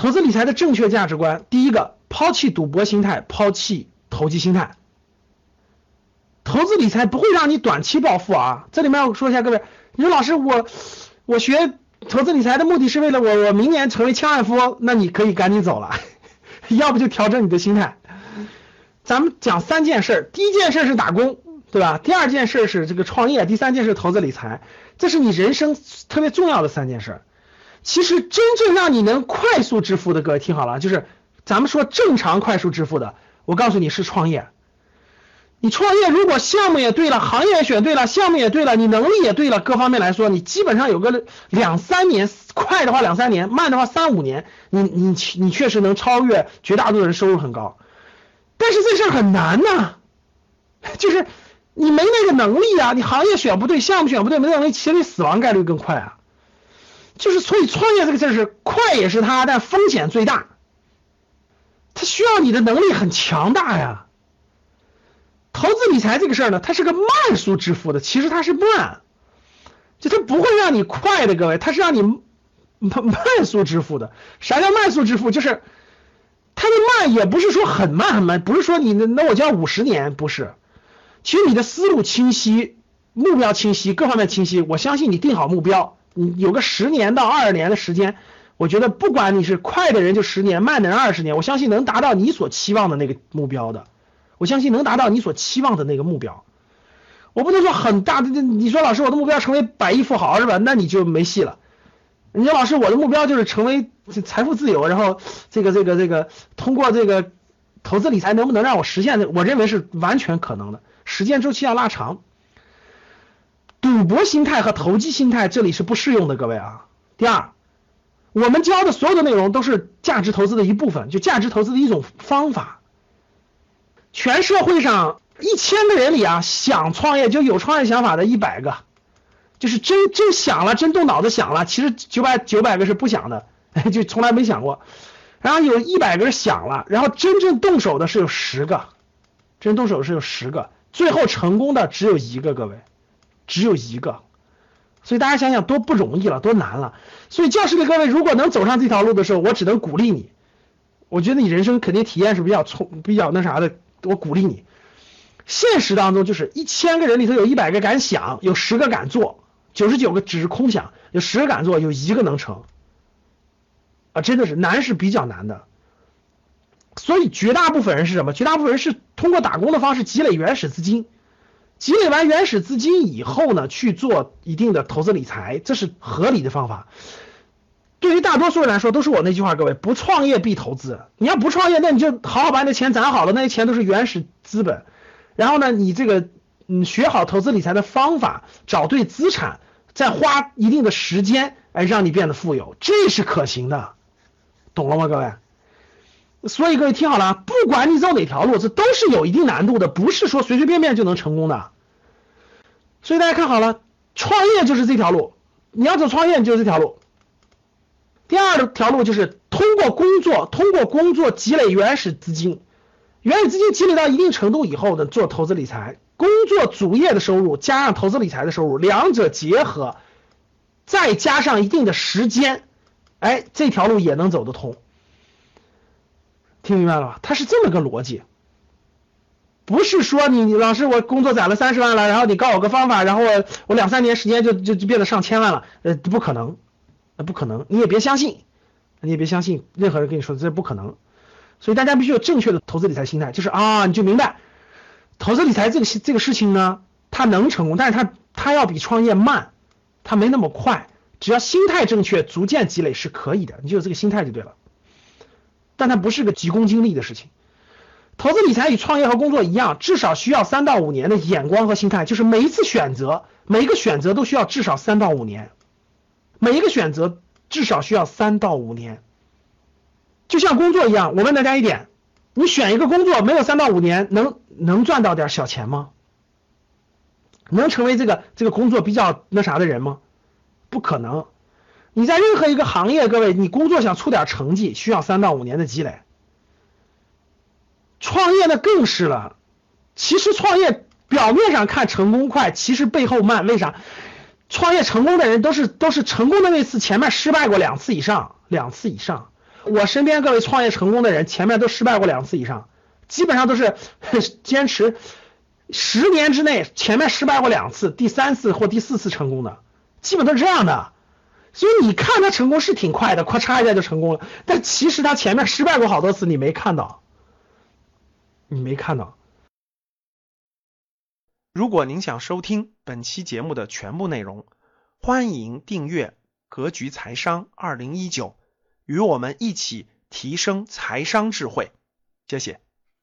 投资理财的正确价值观，第一个，抛弃赌博心态，抛弃投机心态。投资理财不会让你短期暴富啊！这里面我说一下，各位，你说老师，我我学投资理财的目的是为了我我明年成为千万富翁，那你可以赶紧走了，要不就调整你的心态。咱们讲三件事，第一件事是打工，对吧？第二件事是这个创业，第三件事投资理财，这是你人生特别重要的三件事。其实真正让你能快速致富的，各位听好了，就是咱们说正常快速致富的，我告诉你是创业。你创业如果项目也对了，行业选对了，项目也对了，你能力也对了，各方面来说，你基本上有个两三年，快的话两三年，慢的话三五年，你你你确实能超越绝大多数人，收入很高。但是这事儿很难呐，就是你没那个能力啊，你行业选不对，项目选不对，没能力，其实你死亡概率更快啊。就是所以创业这个事儿是快也是它，但风险最大，它需要你的能力很强大呀。投资理财这个事儿呢，它是个慢速致富的，其实它是慢，就它不会让你快的，各位，它是让你慢慢速致富的。啥叫慢速致富？就是它的慢也不是说很慢很慢，不是说你那那我就要五十年，不是。其实你的思路清晰，目标清晰，各方面清晰，我相信你定好目标，你有个十年到二十年的时间，我觉得不管你是快的人就十年，慢的人二十年，我相信能达到你所期望的那个目标的。我相信能达到你所期望的那个目标。我不能说很大的，你说老师我的目标成为百亿富豪是吧？那你就没戏了。你说老师我的目标就是成为财富自由，然后这个这个这个通过这个投资理财能不能让我实现？我认为是完全可能的，时间周期要拉长。赌博心态和投机心态这里是不适用的，各位啊。第二，我们教的所有的内容都是价值投资的一部分，就价值投资的一种方法。全社会上一千个人里啊，想创业就有创业想法的一百个，就是真真想了，真动脑子想了。其实九百九百个是不想的，就从来没想过。然后有一百个人想了，然后真正动手的是有十个，真动手是有十个，最后成功的只有一个，各位，只有一个。所以大家想想多不容易了，多难了。所以教室里各位如果能走上这条路的时候，我只能鼓励你。我觉得你人生肯定体验是比较充，比较那啥的。我鼓励你，现实当中就是一千个人里头有一百个敢想，有十个敢做，九十九个只是空想，有十个敢做，有一个能成，啊，真的是难是比较难的。所以绝大部分人是什么？绝大部分人是通过打工的方式积累原始资金，积累完原始资金以后呢，去做一定的投资理财，这是合理的方法。对于大多数人来说，都是我那句话，各位不创业必投资。你要不创业，那你就好好把你的钱攒好了，那些钱都是原始资本。然后呢，你这个嗯学好投资理财的方法，找对资产，再花一定的时间，哎，让你变得富有，这是可行的，懂了吗，各位？所以各位听好了，不管你走哪条路，这都是有一定难度的，不是说随随便便就能成功的。所以大家看好了，创业就是这条路，你要走创业就是这条路。第二条路就是通过工作，通过工作积累原始资金，原始资金积累到一定程度以后呢，做投资理财，工作主业的收入加上投资理财的收入，两者结合，再加上一定的时间，哎，这条路也能走得通。听明白了吧？它是这么个逻辑，不是说你老师我工作攒了三十万了，然后你告我个方法，然后我我两三年时间就就就变得上千万了，呃，不可能。那不可能，你也别相信，你也别相信任何人跟你说，这不可能。所以大家必须有正确的投资理财心态，就是啊，你就明白，投资理财这个这个事情呢，它能成功，但是它它要比创业慢，它没那么快。只要心态正确，逐渐积累是可以的，你就有这个心态就对了。但它不是个急功近利的事情。投资理财与创业和工作一样，至少需要三到五年的眼光和心态，就是每一次选择，每一个选择都需要至少三到五年。每一个选择至少需要三到五年，就像工作一样。我问大家一点：你选一个工作，没有三到五年，能能赚到点小钱吗？能成为这个这个工作比较那啥的人吗？不可能。你在任何一个行业，各位，你工作想出点成绩，需要三到五年的积累。创业那更是了。其实创业表面上看成功快，其实背后慢。为啥？创业成功的人都是都是成功的那次前面失败过两次以上，两次以上。我身边各位创业成功的人，前面都失败过两次以上，基本上都是 坚持十年之内，前面失败过两次，第三次或第四次成功的，基本都是这样的。所以你看他成功是挺快的，咔嚓一下就成功了，但其实他前面失败过好多次，你没看到，你没看到。如果您想收听本期节目的全部内容，欢迎订阅《格局财商二零一九》，与我们一起提升财商智慧。谢谢。